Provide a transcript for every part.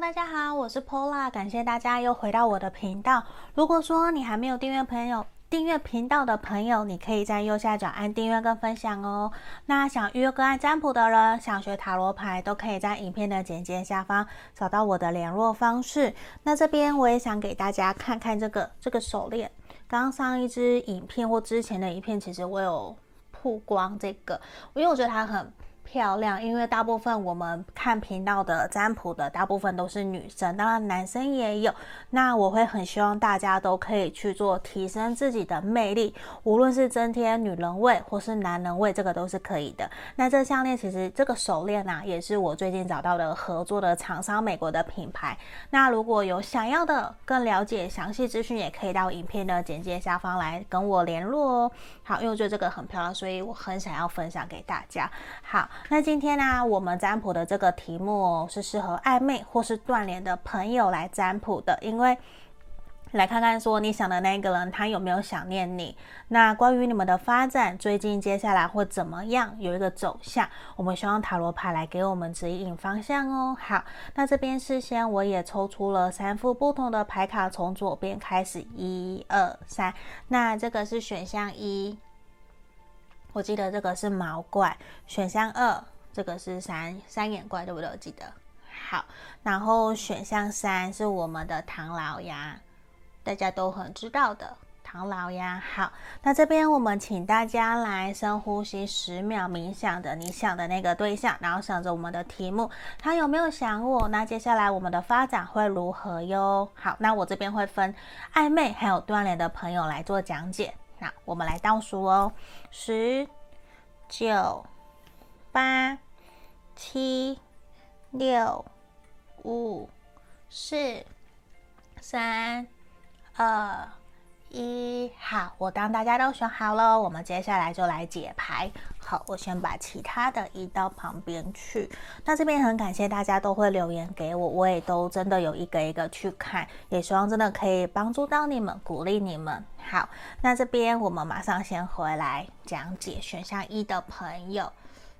大家好，我是 Pola，感谢大家又回到我的频道。如果说你还没有订阅朋友，订阅频道的朋友，你可以在右下角按订阅跟分享哦。那想预约个案占卜的人，想学塔罗牌，都可以在影片的简介下方找到我的联络方式。那这边我也想给大家看看这个这个手链。刚上一支影片或之前的影片，其实我有曝光这个，因为我觉得它很。漂亮，因为大部分我们看频道的占卜的大部分都是女生，当然男生也有。那我会很希望大家都可以去做提升自己的魅力，无论是增添女人味或是男人味，这个都是可以的。那这项链其实这个手链啊，也是我最近找到的合作的厂商，美国的品牌。那如果有想要的更了解详细资讯，也可以到影片的简介下方来跟我联络哦。好，因为我觉得这个很漂亮，所以我很想要分享给大家。好。那今天呢、我们占卜的这个题目哦是适合暧昧或是断联的朋友来占卜的，因为来看看说你想的那个人他有没有想念你。那关于你们的发展，最近接下来会怎么样，有一个走向，我们希望塔罗牌来给我们指引方向哦。好，那这边事先我也抽出了三副不同的牌卡，从左边开始，一二三。那这个是选项一。我记得这个是毛怪，选项二，这个是三三眼怪，对不对？我记得好，然后选项三是我们的唐老鸭，大家都很知道的唐老鸭。好，那这边我们请大家来深呼吸十秒，冥想的你想的那个对象，然后想着我们的题目，他有没有想我？那接下来我们的发展会如何哟？好，那我这边会分暧昧还有断联的朋友来做讲解。那我们来倒数哦，十、九、八、七、六、五、四、三、二、一。好，我当大家都选好了，我们接下来就来解牌。好，我先把其他的移到旁边去。那这边很感谢大家都会留言给我，我也都真的有一个一个去看，也希望真的可以帮助到你们，鼓励你们。好，那这边我们马上先回来讲解选项一的朋友，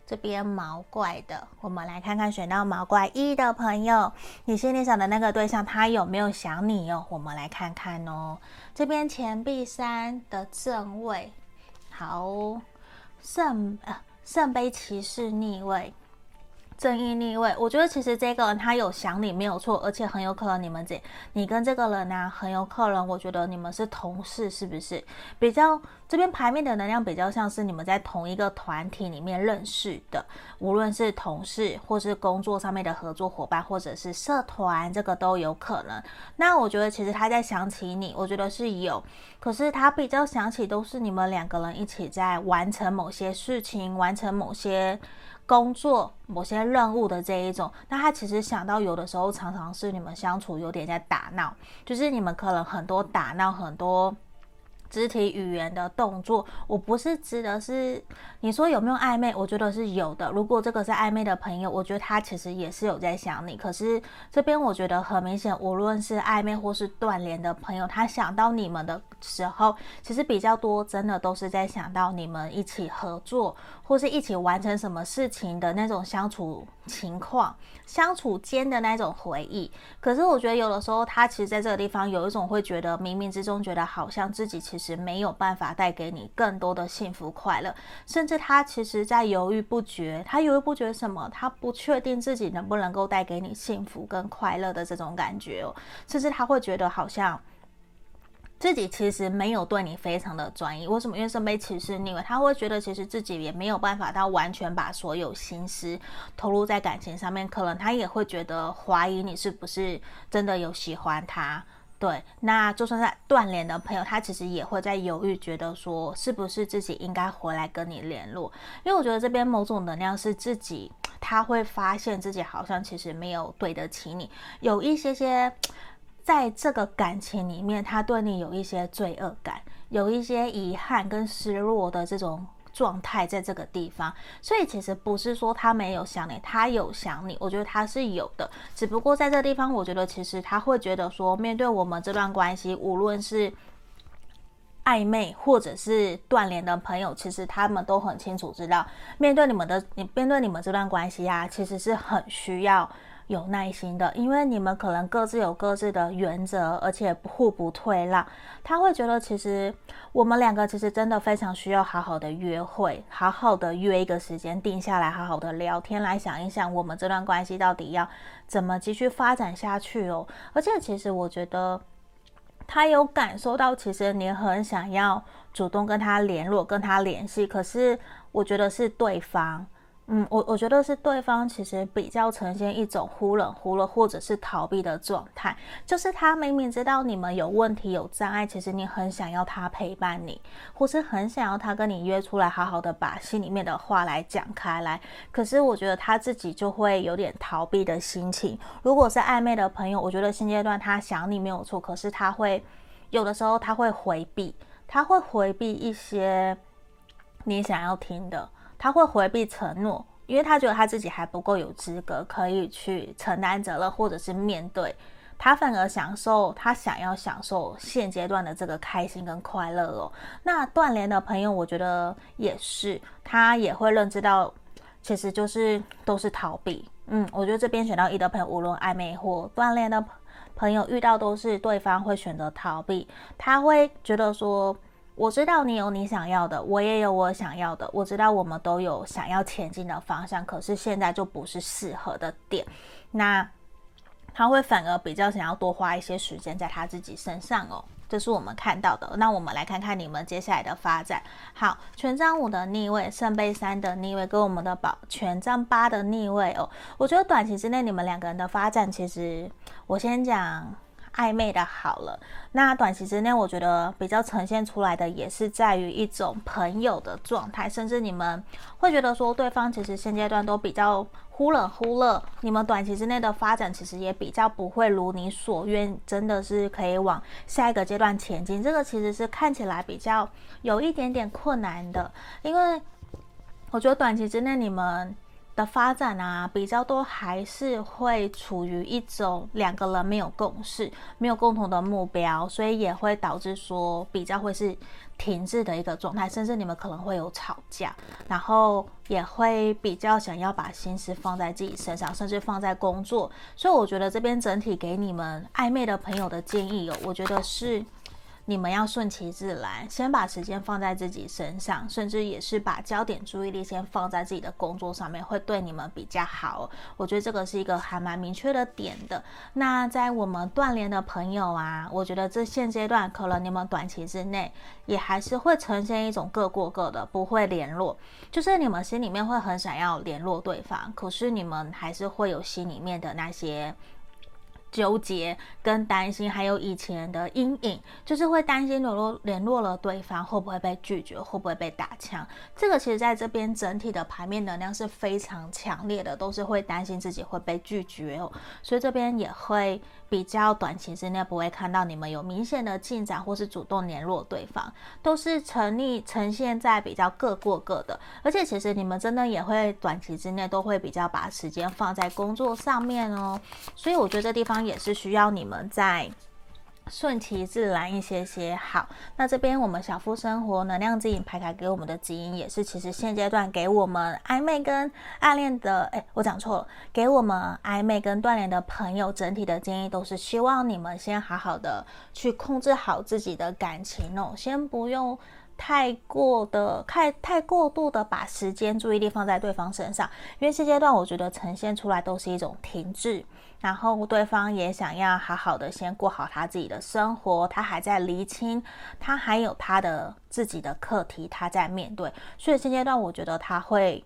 这边毛怪的，我们来看看选到毛怪一的朋友，你心里想的那个对象他有没有想你哦？我们来看看哦，这边钱币三的正位，好。圣呃圣杯骑士逆位，正义逆位。我觉得其实这个人他有想你没有错，而且很有可能你们这你跟这个人呢、很有可能我觉得你们是同事，是不是？比较这边牌面的能量比较像是你们在同一个团体里面认识的，无论是同事或是工作上面的合作伙伴，或者是社团，这个都有可能。那我觉得其实他在想起你，我觉得是有。可是他比较想起都是你们两个人一起在完成某些事情，完成某些工作、某些任务的这一种。那他其实想到有的时候常常是你们相处有点在打闹，就是你们可能很多打闹，很多。肢体语言的动作，我不是指的是你说有没有暧昧，我觉得是有的。如果这个是暧昧的朋友，我觉得他其实也是有在想你。可是这边我觉得很明显，无论是暧昧或是断联的朋友，他想到你们的时候，其实比较多，真的都是在想到你们一起合作或是一起完成什么事情的那种相处情况、相处间的那种回忆。可是我觉得有的时候，他其实在这个地方有一种会觉得，冥冥之中觉得好像自己其实。没有办法带给你更多的幸福快乐，甚至他其实在犹豫不决。他犹豫不决什么？他不确定自己能不能够带给你幸福跟快乐的这种感觉哦。甚至他会觉得好像自己其实没有对你非常的专一。为什么？因为圣杯骑士逆位，他会觉得其实自己也没有办法到完全把所有心思投入在感情上面。可能他也会觉得怀疑你是不是真的有喜欢他。对，那就算在断联的朋友，他其实也会在犹豫，觉得说是不是自己应该回来跟你联络，因为我觉得这边某种能量是自己，他会发现自己好像其实没有对得起你，有一些些在这个感情里面，他对你有一些罪恶感，有一些遗憾跟失落的这种。状态在这个地方，所以其实不是说他没有想你，他有想你，我觉得他是有的，只不过在这个地方，我觉得其实他会觉得说，面对我们这段关系，无论是暧昧或者是断联的朋友，其实他们都很清楚知道，面对你们的，你面对你们这段关系啊，其实是很需要有耐心的，因为你们可能各自有各自的原则，而且互不退让。他会觉得，其实我们两个其实真的非常需要好好的约会，好好的约一个时间定下来，好好的聊天，来想一想我们这段关系到底要怎么继续发展下去哦。而且，其实我觉得他有感受到，其实你很想要主动跟他联络，跟他联系，可是我觉得是对方。嗯，我我觉得是对方其实比较呈现一种忽冷忽热或者是逃避的状态，就是他明明知道你们有问题有障碍，其实你很想要他陪伴你，或是很想要他跟你约出来，好好的把心里面的话来讲开来。可是我觉得他自己就会有点逃避的心情。如果是暧昧的朋友，我觉得现阶段他想你没有错，可是他会有的时候他会回避，他会回避一些你想要听的。他会回避承诺，因为他觉得他自己还不够有资格可以去承担责任，或者是面对。他反而享受，他想要享受现阶段的这个开心跟快乐哦。那断联的朋友，我觉得也是，他也会认知到，其实就是都是逃避。嗯，我觉得这边选到一的朋友，无论暧昧或断联的朋友，遇到都是对方会选择逃避，他会觉得说。我知道你有你想要的，我也有我想要的。我知道我们都有想要前进的方向，可是现在就不是适合的点。那他会反而比较想要多花一些时间在他自己身上哦，这是我们看到的。那我们来看看你们接下来的发展。好，权杖五的逆位，圣杯三的逆位，跟我们的宝权杖八的逆位哦。我觉得短期之内你们两个人的发展，其实我先讲。暧昧的好了，那短期之内，我觉得比较呈现出来的也是在于一种朋友的状态，甚至你们会觉得说对方其实现阶段都比较忽冷忽热，你们短期之内的发展其实也比较不会如你所愿，真的是可以往下一个阶段前进。这个其实是看起来比较有一点点困难的，因为我觉得短期之内你们。的发展啊，比较多还是会处于一种两个人没有共识、没有共同的目标，所以也会导致说比较会是停滞的一个状态，甚至你们可能会有吵架，然后也会比较想要把心思放在自己身上，甚至放在工作。所以我觉得这边整体给你们暧昧的朋友的建议哦，我觉得是。你们要顺其自然，先把时间放在自己身上，甚至也是把焦点注意力先放在自己的工作上面，会对你们比较好。我觉得这个是一个还蛮明确的点的。那在我们断联的朋友啊，我觉得这现阶段可能你们短期之内也还是会呈现一种各过各的，不会联络。就是你们心里面会很想要联络对方，可是你们还是会有心里面的那些。纠结跟担心，还有以前的阴影，就是会担心联络联络了对方会不会被拒绝，会不会被打枪。这个其实在这边整体的牌面能量是非常强烈的，都是会担心自己会被拒绝哦，所以这边也会比较短期之内不会看到你们有明显的进展，或是主动联络对方，都是成立呈现在比较各过各的。而且其实你们真的也会短期之内都会比较把时间放在工作上面哦，所以我觉得这地方。也是需要你们在顺其自然一些些。好，那这边我们小夫生活能量指引牌卡给我们的指引也是，其实现阶段给我们暧昧跟暗恋的，哎，我讲错了，给我们暧昧跟断联的朋友，整体的建议都是希望你们先好好的去控制好自己的感情哦，先不用。太过的太太过度的把时间注意力放在对方身上，因为现阶段我觉得呈现出来都是一种停滞，然后对方也想要好好的先过好他自己的生活，他还在厘清，他还有他的自己的课题，他在面对，所以现阶段我觉得他会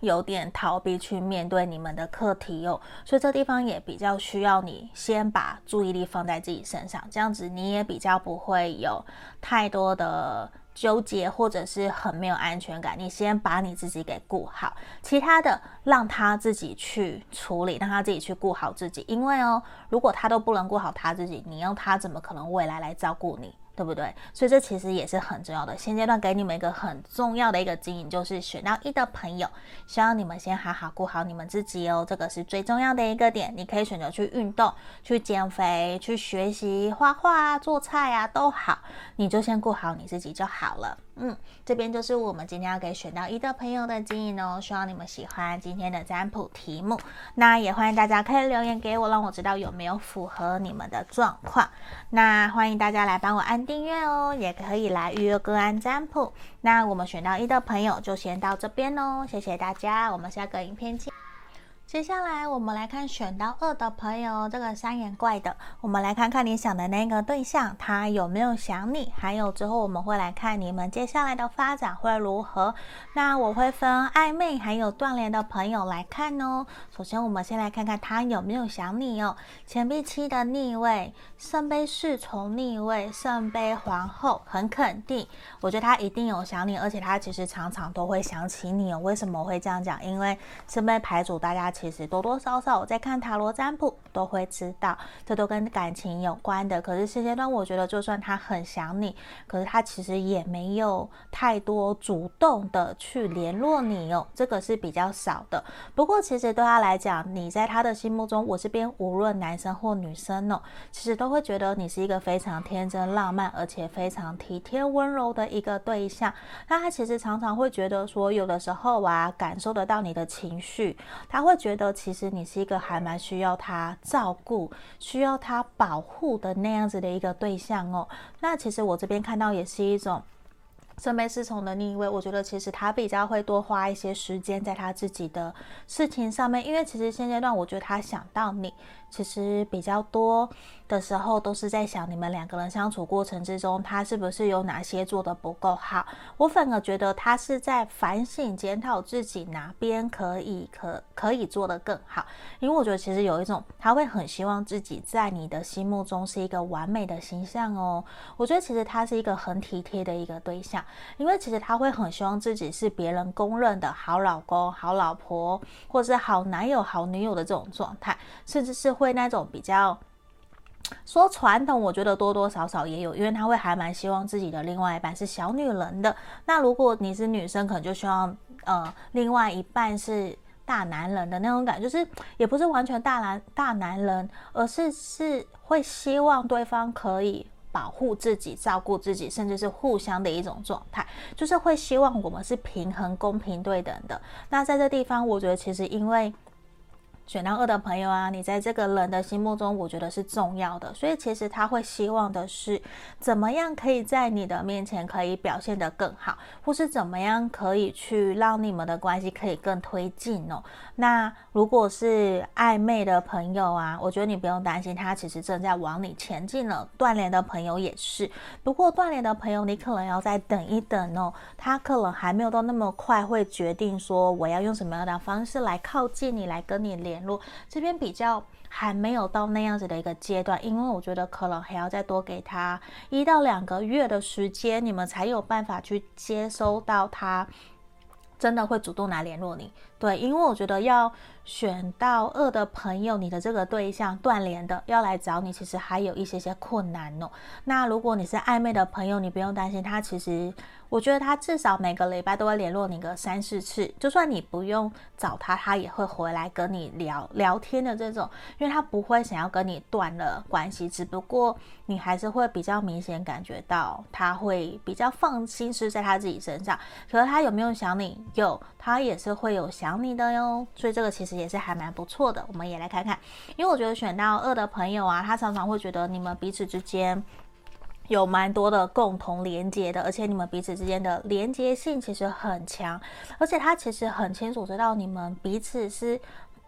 有点逃避去面对你们的课题哦，所以这地方也比较需要你先把注意力放在自己身上，这样子你也比较不会有太多的。纠结或者是很没有安全感，你先把你自己给顾好，其他的让他自己去处理，让他自己去顾好自己。因为哦，如果他都不能顾好他自己，你要他怎么可能未来来照顾你？对不对？所以这其实也是很重要的。现阶段给你们一个很重要的一个经营，就是选到一的朋友，希望你们先好好顾好你们自己哦，这个是最重要的一个点。你可以选择去运动、去减肥、去学习画画啊、做菜啊，都好，你就先顾好你自己就好了。嗯，这边就是我们今天要给选到一的朋友的建议哦，希望你们喜欢今天的占卜题目。那也欢迎大家可以留言给我，让我知道有没有符合你们的状况。那欢迎大家来帮我按订阅哦，也可以来预约个案占卜。那我们选到一的朋友就先到这边哦，谢谢大家，我们下个影片见。接下来我们来看选到二的朋友，这个三眼怪的，我们来看看你想的那个对象，他有没有想你？还有之后我们会来看你们接下来的发展会如何。那我会分暧昧还有断联的朋友来看哦。首先我们先来看看他有没有想你哦。钱币七的逆位，圣杯侍从逆位，圣杯皇后，很肯定，我觉得他一定有想你，而且他其实常常都会想起你哦。为什么会这样讲？因为圣杯牌组大家。其实多多少少我在看塔罗占卜都会知道，这都跟感情有关的。可是现阶段我觉得，就算他很想你，可是他其实也没有太多主动的去联络你哦，这个是比较少的。不过其实对他来讲，你在他的心目中，我这边无论男生或女生哦，其实都会觉得你是一个非常天真浪漫，而且非常体贴温柔的一个对象。那他其实常常会觉得说，有的时候啊，感受得到你的情绪，他会。觉觉得其实你是一个还蛮需要他照顾、需要他保护的那样子的一个对象哦。那其实我这边看到也是一种圣杯侍从的逆位，我觉得其实他比较会多花一些时间在他自己的事情上面，因为其实现阶段我觉得他想到你。其实比较多的时候都是在想你们两个人相处过程之中，他是不是有哪些做得不够好？我反而觉得他是在反省检讨自己哪边可以可可以做得更好。因为我觉得其实有一种他会很希望自己在你的心目中是一个完美的形象哦。我觉得其实他是一个很体贴的一个对象，因为其实他会很希望自己是别人公认的好老公、好老婆，或者是好男友、好女友的这种状态，甚至是。会那种比较 说传统，我觉得多多少少也有，因为他会还蛮希望自己的另外一半是小女人的。那如果你是女生，可能就希望呃另外一半是大男人的那种感觉，就是也不是完全大男大男人，而是是会希望对方可以保护自己、照顾自己，甚至是互相的一种状态，就是会希望我们是平衡、公平、对等的。那在这地方，我觉得其实因为。选到二的朋友啊，你在这个人的心目中，我觉得是重要的，所以其实他会希望的是，怎么样可以在你的面前可以表现得更好，或是怎么样可以去让你们的关系可以更推进哦。那如果是暧昧的朋友啊，我觉得你不用担心，他其实正在往你前进了。断联的朋友也是，不过断联的朋友，你可能要再等一等哦，他可能还没有到那么快会决定说我要用什么样的方式来靠近你，来跟你联络。这边比较还没有到那样子的一个阶段，因为我觉得可能还要再多给他一到两个月的时间，你们才有办法去接收到他真的会主动来联络你。对，因为我觉得要选到二的朋友，你的这个对象断联的要来找你，其实还有一些些困难哦。那如果你是暧昧的朋友，你不用担心，他其实。我觉得他至少每个礼拜都会联络你个三四次，就算你不用找他，他也会回来跟你聊聊天的这种，因为他不会想要跟你断了关系，只不过你还是会比较明显感觉到他会比较放心思在他自己身上。可是他有没有想你？有，他也是会有想你的哟。所以这个其实也是还蛮不错的，我们也来看看。因为我觉得选到二的朋友啊，他常常会觉得你们彼此之间。有蛮多的共同连接的，而且你们彼此之间的连接性其实很强，而且他其实很清楚知道你们彼此是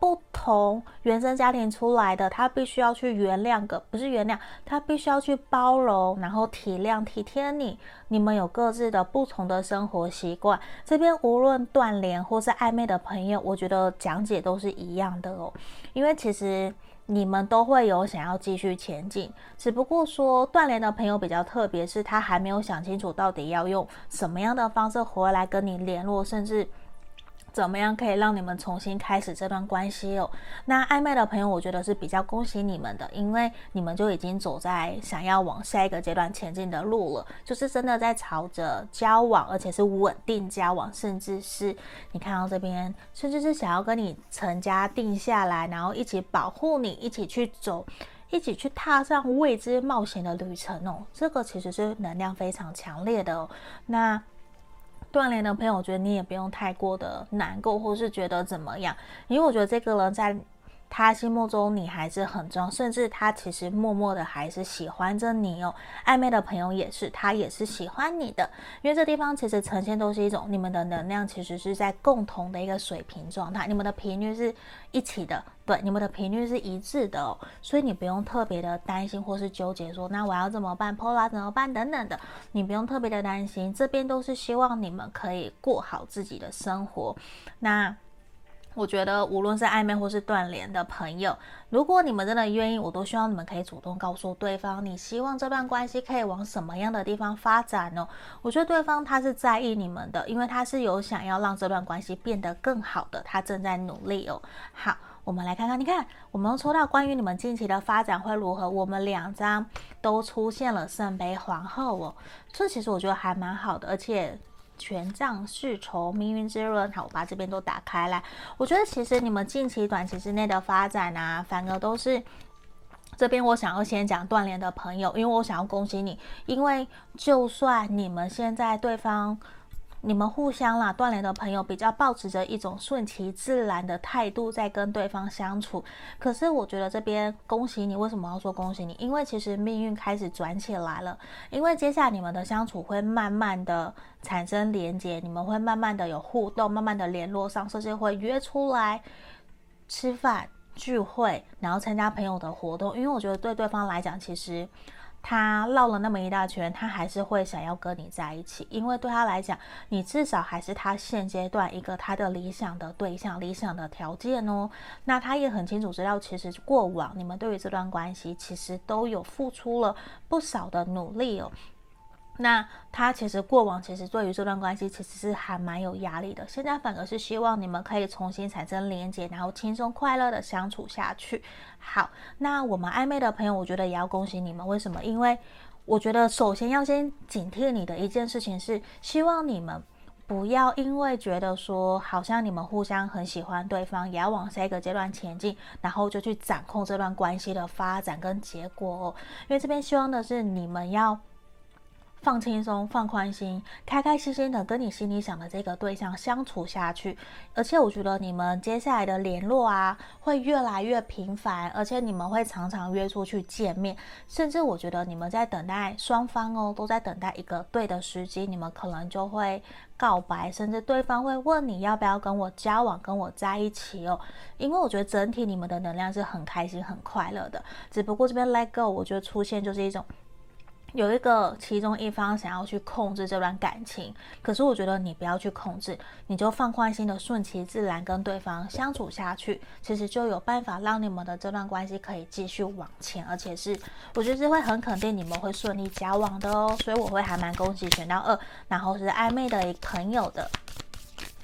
不同原生家庭出来的，他必须要去原谅个，不是原谅，他必须要去包容，然后体谅体贴你。你们有各自的不同的生活习惯，这边无论断联或是暧昧的朋友，我觉得讲解都是一样的哦，因为其实。你们都会有想要继续前进，只不过说断联的朋友比较特别，是他还没有想清楚到底要用什么样的方式回来跟你联络，甚至。怎么样可以让你们重新开始这段关系哦？那暧昧的朋友，我觉得是比较恭喜你们的，因为你们就已经走在想要往下一个阶段前进的路了，就是真的在朝着交往，而且是稳定交往，甚至是你看到这边，甚至是想要跟你成家定下来，然后一起保护你，一起去走，一起去踏上未知冒险的旅程哦。这个其实是能量非常强烈的哦。那。断联的朋友，我觉得你也不用太过的难过，或是觉得怎么样，因为我觉得这个人在。他心目中你还是很重要，甚至他其实默默的还是喜欢着你哦。暧昧的朋友也是，他也是喜欢你的，因为这地方其实呈现都是一种你们的能量，其实是在共同的一个水平状态，你们的频率是一起的，对，你们的频率是一致的哦。所以你不用特别的担心或是纠结说，那我要怎么办？Pola 怎么办？等等的，你不用特别的担心，这边都是希望你们可以过好自己的生活。那。我觉得无论是暧昧或是断联的朋友，如果你们真的愿意，我都希望你们可以主动告诉对方，你希望这段关系可以往什么样的地方发展哦。我觉得对方他是在意你们的，因为他是有想要让这段关系变得更好的，他正在努力哦。好，我们来看看，你看，我们抽到关于你们近期的发展会如何？我们两张都出现了圣杯皇后哦，这其实我觉得还蛮好的，而且。权杖侍从命运之轮，好，我把这边都打开来。我觉得其实你们近期短期之内的发展啊，反而都是这边我想要先讲断联的朋友，因为我想要恭喜你，因为就算你们现在对方。你们互相啦，断联的朋友比较抱持着一种顺其自然的态度在跟对方相处。可是我觉得这边恭喜你，为什么要说恭喜你？因为其实命运开始转起来了。因为接下来你们的相处会慢慢的产生连接，你们会慢慢的有互动，慢慢的联络上，甚至会约出来吃饭聚会，然后参加朋友的活动。因为我觉得对对方来讲，其实。他绕了那么一大圈，他还是会想要跟你在一起，因为对他来讲，你至少还是他现阶段一个他的理想的对象、理想的条件哦。那他也很清楚知道，其实过往你们对于这段关系，其实都有付出了不少的努力哦。那他其实过往其实对于这段关系其实是还蛮有压力的，现在反而是希望你们可以重新产生连接，然后轻松快乐的相处下去。好，那我们暧昧的朋友，我觉得也要恭喜你们。为什么？因为我觉得首先要先警惕你的一件事情是，希望你们不要因为觉得说好像你们互相很喜欢对方，也要往下一个阶段前进，然后就去掌控这段关系的发展跟结果哦。因为这边希望的是你们要。放轻松，放宽心，开开心心的跟你心里想的这个对象相处下去。而且我觉得你们接下来的联络啊，会越来越频繁，而且你们会常常约出去见面。甚至我觉得你们在等待双方哦，都在等待一个对的时机，你们可能就会告白，甚至对方会问你要不要跟我交往，跟我在一起哦。因为我觉得整体你们的能量是很开心、很快乐的。只不过这边 let go，我觉得出现就是一种。有一个其中一方想要去控制这段感情，可是我觉得你不要去控制，你就放宽心的顺其自然跟对方相处下去，其实就有办法让你们的这段关系可以继续往前，而且是我觉得是会很肯定你们会顺利交往的哦，所以我会还蛮恭喜选到二，然后是暧昧的一朋友的。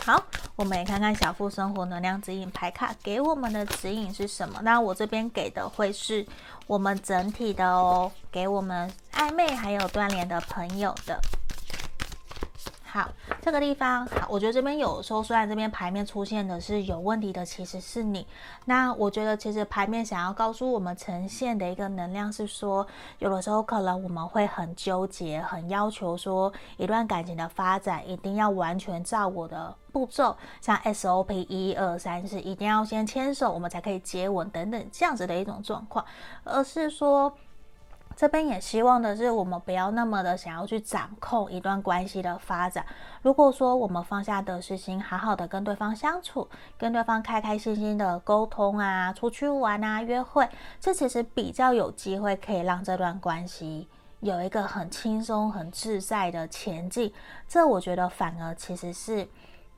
好，我们也看看小富生活能量指引牌卡给我们的指引是什么？那我这边给的会是我们整体的哦，给我们暧昧还有断联的朋友的。好，这个地方好，我觉得这边有时候虽然这边牌面出现的是有问题的，其实是你。那我觉得其实牌面想要告诉我们呈现的一个能量是说，有的时候可能我们会很纠结，很要求说一段感情的发展一定要完全照我的步骤，像 SOP 一二三四，一定要先牵手，我们才可以接吻等等这样子的一种状况，而是说。这边也希望的是，我们不要那么的想要去掌控一段关系的发展。如果说我们放下得失心，好好的跟对方相处，跟对方开开心心的沟通啊，出去玩啊，约会，这其实比较有机会可以让这段关系有一个很轻松、很自在的前进。这我觉得反而其实是。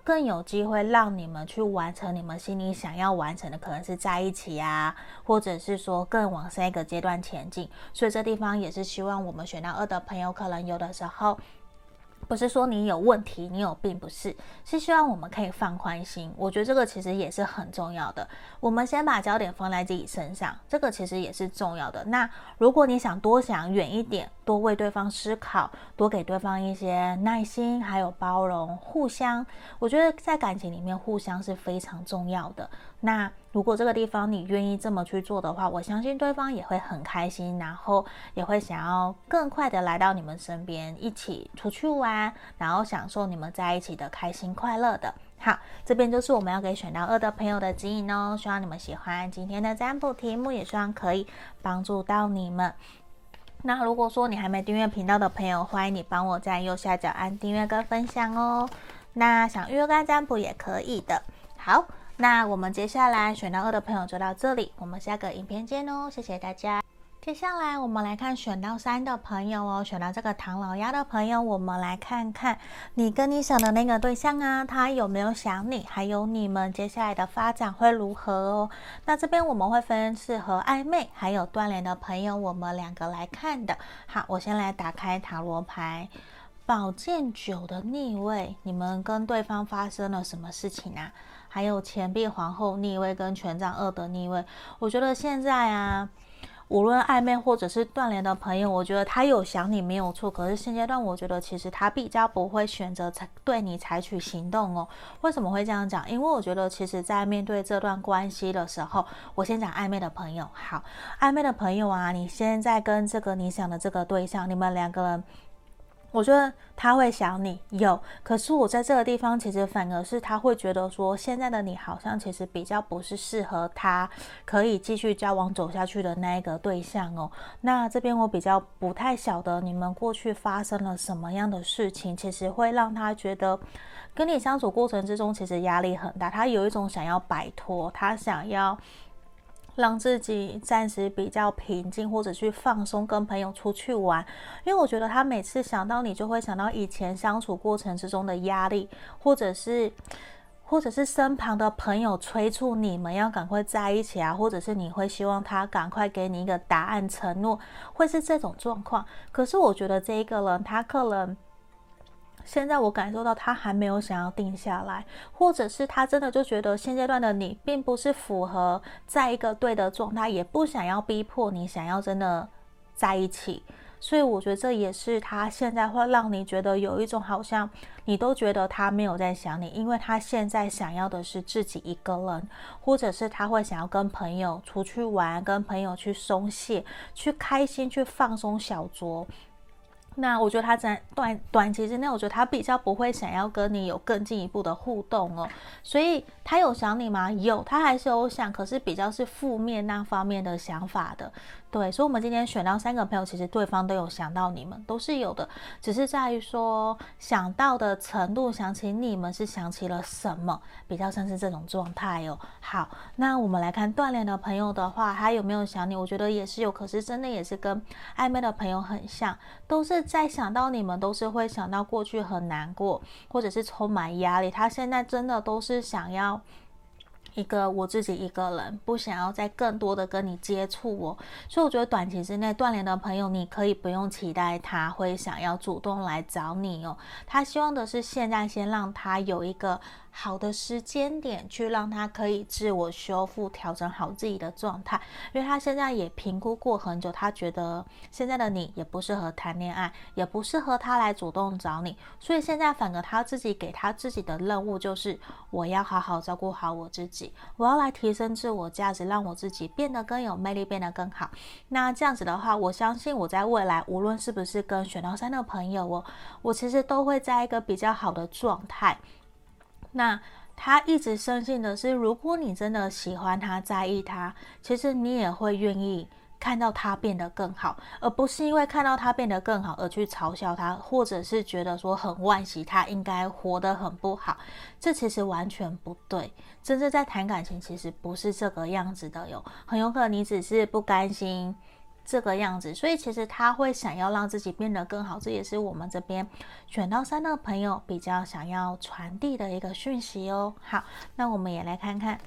更有机会让你们去完成你们心里想要完成的，可能是在一起啊，或者是说更往下一个阶段前进。所以这地方也是希望我们选到二的朋友，可能有的时候。不是说你有问题，你有病，不是，是希望我们可以放宽心。我觉得这个其实也是很重要的。我们先把焦点放在自己身上，这个其实也是重要的。那如果你想多想远一点，多为对方思考，多给对方一些耐心，还有包容，互相，我觉得在感情里面互相是非常重要的。那如果这个地方你愿意这么去做的话，我相信对方也会很开心，然后也会想要更快的来到你们身边，一起出去玩，然后享受你们在一起的开心快乐的。好，这边就是我们要给选到二的朋友的指引哦，希望你们喜欢今天的占卜题目，也希望可以帮助到你们。那如果说你还没订阅频道的朋友，欢迎你帮我在右下角按订阅跟分享哦。那想预约干占卜也可以的。好，那我们接下来选到二的朋友就到这里，我们下个影片见哦，谢谢大家。接下来我们来看选到三的朋友哦，选到这个唐老鸭的朋友，我们来看看你跟你想的那个对象啊，他有没有想你，还有你们接下来的发展会如何哦？那这边我们会分适合暧昧还有断联的朋友，我们两个来看的。好，我先来打开塔罗牌，宝剑九的逆位，你们跟对方发生了什么事情啊？还有钱币皇后逆位跟权杖二的逆位，我觉得现在啊。无论暧昧或者是断联的朋友，我觉得他有想你没有错。可是现阶段，我觉得其实他比较不会选择采对你采取行动哦。为什么会这样讲？因为我觉得其实，在面对这段关系的时候，我先讲暧昧的朋友。好，暧昧的朋友啊，你现在跟这个你想的这个对象，你们两个人。我觉得他会想你有，可是我在这个地方其实反而是他会觉得说，现在的你好像其实比较不是适合他可以继续交往走下去的那一个对象哦。那这边我比较不太晓得你们过去发生了什么样的事情，其实会让他觉得跟你相处过程之中其实压力很大，他有一种想要摆脱，他想要。让自己暂时比较平静，或者去放松，跟朋友出去玩。因为我觉得他每次想到你，就会想到以前相处过程之中的压力，或者是，或者是身旁的朋友催促你们要赶快在一起啊，或者是你会希望他赶快给你一个答案承诺，会是这种状况。可是我觉得这一个人，他可能。现在我感受到他还没有想要定下来，或者是他真的就觉得现阶段的你并不是符合在一个对的状态，也不想要逼迫你想要真的在一起，所以我觉得这也是他现在会让你觉得有一种好像你都觉得他没有在想你，因为他现在想要的是自己一个人，或者是他会想要跟朋友出去玩，跟朋友去松懈，去开心，去放松小酌。那我觉得他在短短期之内，我觉得他比较不会想要跟你有更进一步的互动哦，所以他有想你吗？有，他还是有想，可是比较是负面那方面的想法的。对，所以，我们今天选到三个朋友，其实对方都有想到你们，都是有的，只是在于说想到的程度，想起你们是想起了什么，比较像是这种状态哦。好，那我们来看断联的朋友的话，他有没有想你？我觉得也是有，可是真的也是跟暧昧的朋友很像，都是在想到你们，都是会想到过去很难过，或者是充满压力。他现在真的都是想要。一个我自己一个人，不想要再更多的跟你接触哦，所以我觉得短期之内断联的朋友，你可以不用期待他会想要主动来找你哦，他希望的是现在先让他有一个。好的时间点去让他可以自我修复、调整好自己的状态，因为他现在也评估过很久，他觉得现在的你也不适合谈恋爱，也不适合他来主动找你，所以现在反而他自己给他自己的任务就是，我要好好照顾好我自己，我要来提升自我价值，让我自己变得更有魅力，变得更好。那这样子的话，我相信我在未来，无论是不是跟选到三的朋友哦，我其实都会在一个比较好的状态。那他一直深信的是，如果你真的喜欢他、在意他，其实你也会愿意看到他变得更好，而不是因为看到他变得更好而去嘲笑他，或者是觉得说很惋惜他应该活得很不好。这其实完全不对。真正在谈感情，其实不是这个样子的哟，很有可能你只是不甘心。这个样子，所以其实他会想要让自己变得更好，这也是我们这边选到三的朋友比较想要传递的一个讯息哦。好，那我们也来看看。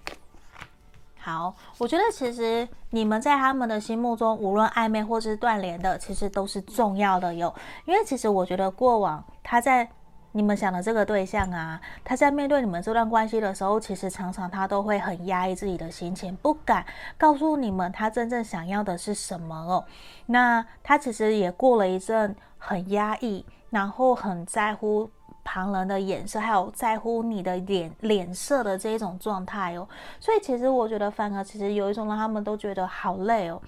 好，我觉得其实你们在他们的心目中，无论暧昧或是断联的，其实都是重要的哟。因为其实我觉得过往他在。你们想的这个对象啊，他在面对你们这段关系的时候，其实常常他都会很压抑自己的心情，不敢告诉你们他真正想要的是什么哦。那他其实也过了一阵很压抑，然后很在乎旁人的眼色，还有在乎你的脸脸色的这一种状态哦。所以其实我觉得，反而其实有一种让他们都觉得好累哦。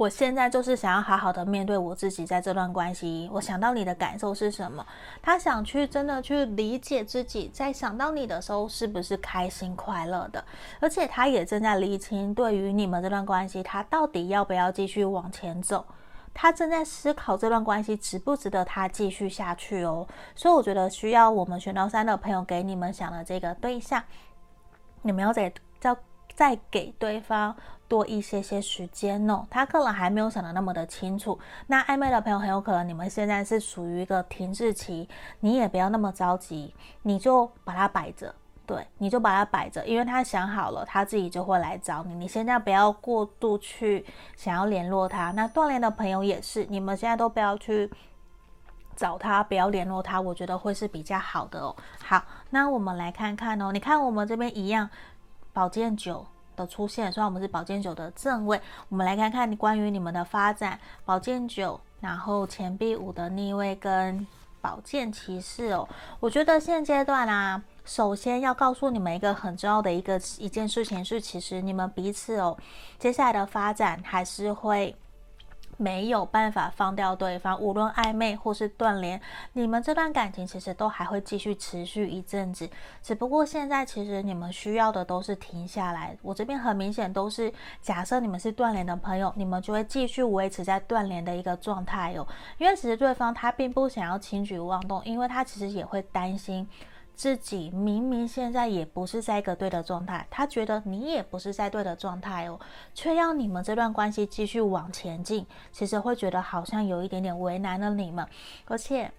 我现在就是想要好好的面对我自己，在这段关系，我想到你的感受是什么？他想去真的去理解自己，在想到你的时候是不是开心快乐的？而且他也正在厘清，对于你们这段关系，他到底要不要继续往前走？他正在思考这段关系值不值得他继续下去哦。所以我觉得需要我们选到三的朋友给你们想的这个对象，你们要再再再给对方。多一些些时间哦，他可能还没有想得那么的清楚。那暧昧的朋友很有可能你们现在是属于一个停滞期，你也不要那么着急，你就把它摆着，对，你就把它摆着，因为他想好了，他自己就会来找你。你现在不要过度去想要联络他。那断联的朋友也是，你们现在都不要去找他，不要联络他，我觉得会是比较好的哦。好，那我们来看看哦，你看我们这边一样，宝剑九。的出现，虽然我们是宝剑九的正位，我们来看看关于你们的发展，宝剑九，然后钱币五的逆位跟宝剑骑士哦，我觉得现阶段啊，首先要告诉你们一个很重要的一个一件事情是，其实你们彼此哦，接下来的发展还是会。没有办法放掉对方，无论暧昧或是断联，你们这段感情其实都还会继续持续一阵子。只不过现在其实你们需要的都是停下来。我这边很明显都是假设你们是断联的朋友，你们就会继续维持在断联的一个状态哦。因为其实对方他并不想要轻举妄动，因为他其实也会担心。自己明明现在也不是在一个对的状态，他觉得你也不是在对的状态哦，却要你们这段关系继续往前进，其实会觉得好像有一点点为难了你们，而且。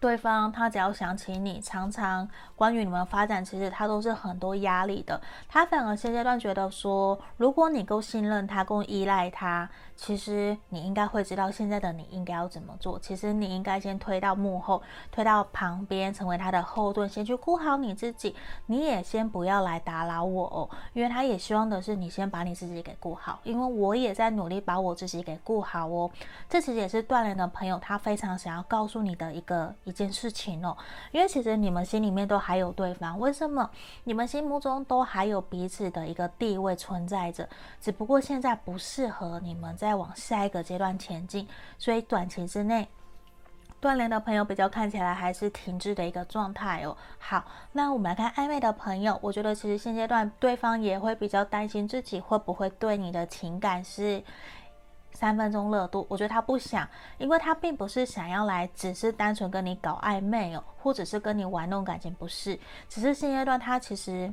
对方他只要想起你，常常关于你们发展，其实他都是很多压力的。他反而现阶段觉得说，如果你够信任他，够依赖他，其实你应该会知道现在的你应该要怎么做。其实你应该先推到幕后，推到旁边，成为他的后盾，先去顾好你自己。你也先不要来打扰我哦，因为他也希望的是你先把你自己给顾好，因为我也在努力把我自己给顾好哦。这其实也是断联的朋友他非常想要告诉你的一个。一件事情哦，因为其实你们心里面都还有对方，为什么你们心目中都还有彼此的一个地位存在着？只不过现在不适合你们在再往下一个阶段前进，所以短期之内断联的朋友比较看起来还是停滞的一个状态哦。好，那我们来看暧昧的朋友，我觉得其实现阶段对方也会比较担心自己会不会对你的情感是。三分钟热度，我觉得他不想，因为他并不是想要来，只是单纯跟你搞暧昧哦，或者是跟你玩弄感情，不是，只是现阶段他其实。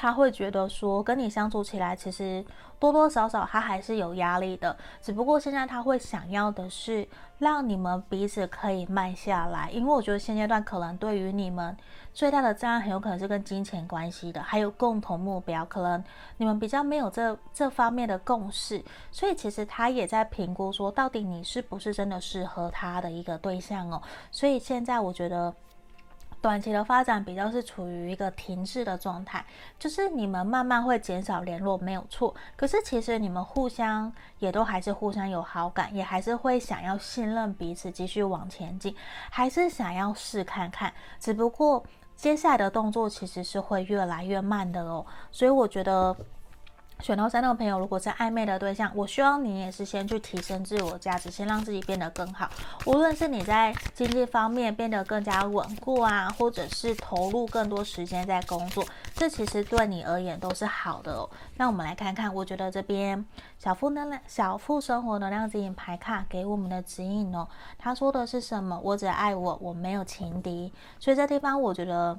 他会觉得说，跟你相处起来，其实多多少少他还是有压力的。只不过现在他会想要的是让你们彼此可以慢下来，因为我觉得现阶段可能对于你们最大的障碍很有可能是跟金钱关系的，还有共同目标，可能你们比较没有这这方面的共识，所以其实他也在评估说，到底你是不是真的适合他的一个对象哦。所以现在我觉得。短期的发展比较是处于一个停滞的状态，就是你们慢慢会减少联络，没有错。可是其实你们互相也都还是互相有好感，也还是会想要信任彼此，继续往前进，还是想要试看看。只不过接下来的动作其实是会越来越慢的哦，所以我觉得。选到三的朋友，如果是暧昧的对象，我希望你也是先去提升自我价值，先让自己变得更好。无论是你在经济方面变得更加稳固啊，或者是投入更多时间在工作，这其实对你而言都是好的哦。那我们来看看，我觉得这边小富能量、小富生活能量指引牌卡给我们的指引哦。他说的是什么？我只爱我，我没有情敌。所以这地方我觉得。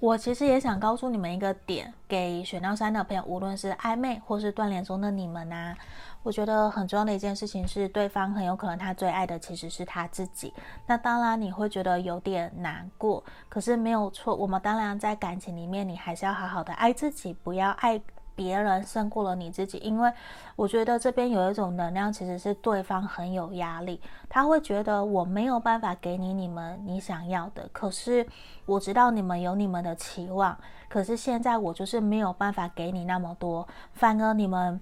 我其实也想告诉你们一个点，给选到三的朋友，无论是暧昧或是断联中的你们呐，我觉得很重要的一件事情是，对方很有可能他最爱的其实是他自己。那当然你会觉得有点难过，可是没有错，我们当然在感情里面，你还是要好好的爱自己，不要爱。别人胜过了你自己，因为我觉得这边有一种能量，其实是对方很有压力，他会觉得我没有办法给你你们你想要的，可是我知道你们有你们的期望，可是现在我就是没有办法给你那么多，反而你们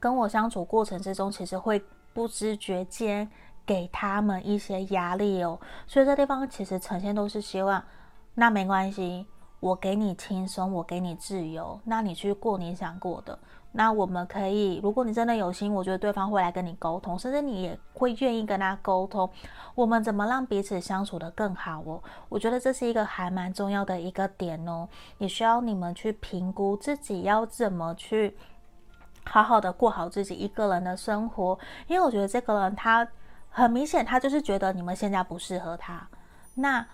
跟我相处过程之中，其实会不知觉间给他们一些压力哦。所以这地方其实呈现都是希望，那没关系，我给你轻松，我给你自由，那你去过你想过的。那我们可以，如果你真的有心，我觉得对方会来跟你沟通，甚至你也会愿意跟他沟通。我们怎么让彼此相处得更好哦？我觉得这是一个还蛮重要的一个点哦，也需要你们去评估自己要怎么去好好的过好自己一个人的生活。因为我觉得这个人他很明显，他就是觉得你们现在不适合他。那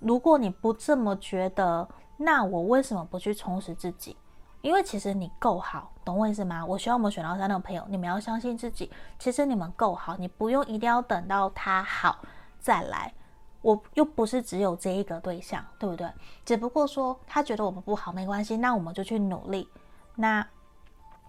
如果你不这么觉得，那我为什么不去充实自己？因为其实你够好，懂我意思吗？我希望我们选到三的朋友，你们要相信自己。其实你们够好，你不用一定要等到他好再来。我又不是只有这一个对象，对不对？只不过说他觉得我们不好，没关系，那我们就去努力。那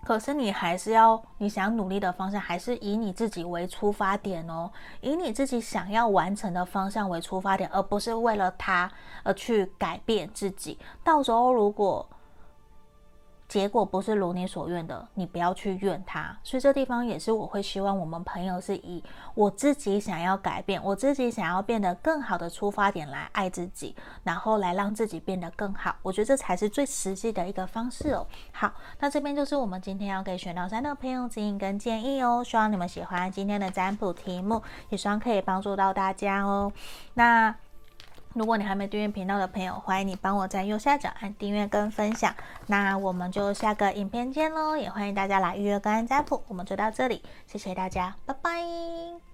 可是你还是要，你想努力的方向还是以你自己为出发点哦，以你自己想要完成的方向为出发点，而不是为了他而去改变自己。到时候如果结果不是如你所愿的，你不要去怨他。所以这地方也是我会希望我们朋友是以我自己想要改变，我自己想要变得更好的出发点来爱自己，然后来让自己变得更好。我觉得这才是最实际的一个方式哦。好，那这边就是我们今天要给选到三的朋友指引跟建议哦。希望你们喜欢今天的占卜题目，也希望可以帮助到大家哦。那。如果你还没订阅频道的朋友，欢迎你帮我在右下角按订阅跟分享。那我们就下个影片见喽，也欢迎大家来预约个案占卜。我们就到这里，谢谢大家，拜拜。